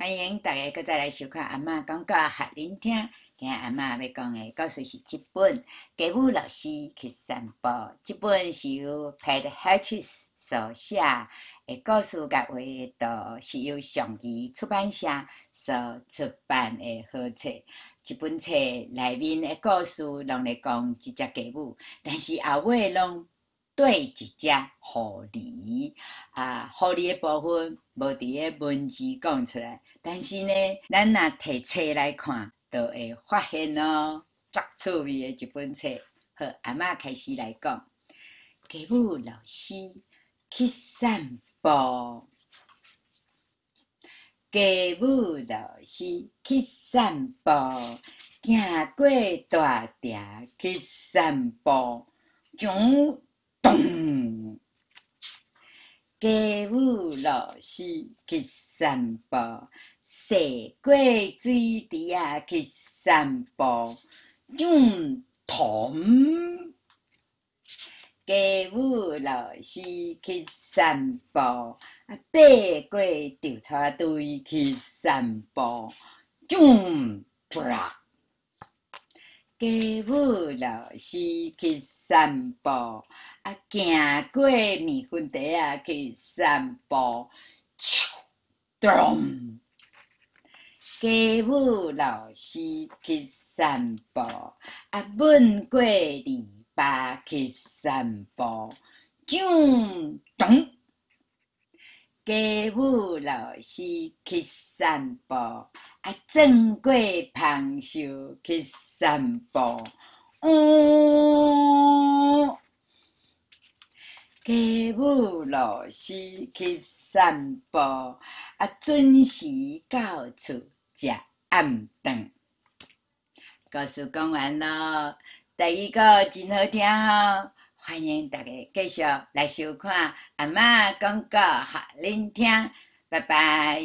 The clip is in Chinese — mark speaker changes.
Speaker 1: 欢迎大家搁再来收看阿嬷讲教学恁听。今日阿嬷要讲的故事是一本《家务老师去散步》。这本是由 Pat Hatches 所写的故事甲画图，是由上谊出版社所出版的好册。这本册内面的故事拢在讲一只家务，但是后尾拢对一只狐狸。啊，狐狸的部分无伫个文字讲出来，但是呢，咱若摕册来看，就会发现哦，足趣味的一本册。好，阿嬷开始来讲，家务老师去散步。家务老师去散步，行过大店去散步，咚咚。家务老师去散步，洗过水池啊去散步，咚咚。家务老师去散步，啊，爬过稻草堆去散步，咚啪。家务老师去散步，啊，行过面粉地啊去散步，啾咚。家务老师去散步，啊，闻过篱笆去散步，啾咚。家务老师去散步，啊，钻过芳树去散步，嗯。家务老师去散步，啊，准时到厝食暗顿。故事讲完了，第一个真好听哦。欢迎大家继续来收看阿妈讲教学恁听，拜拜。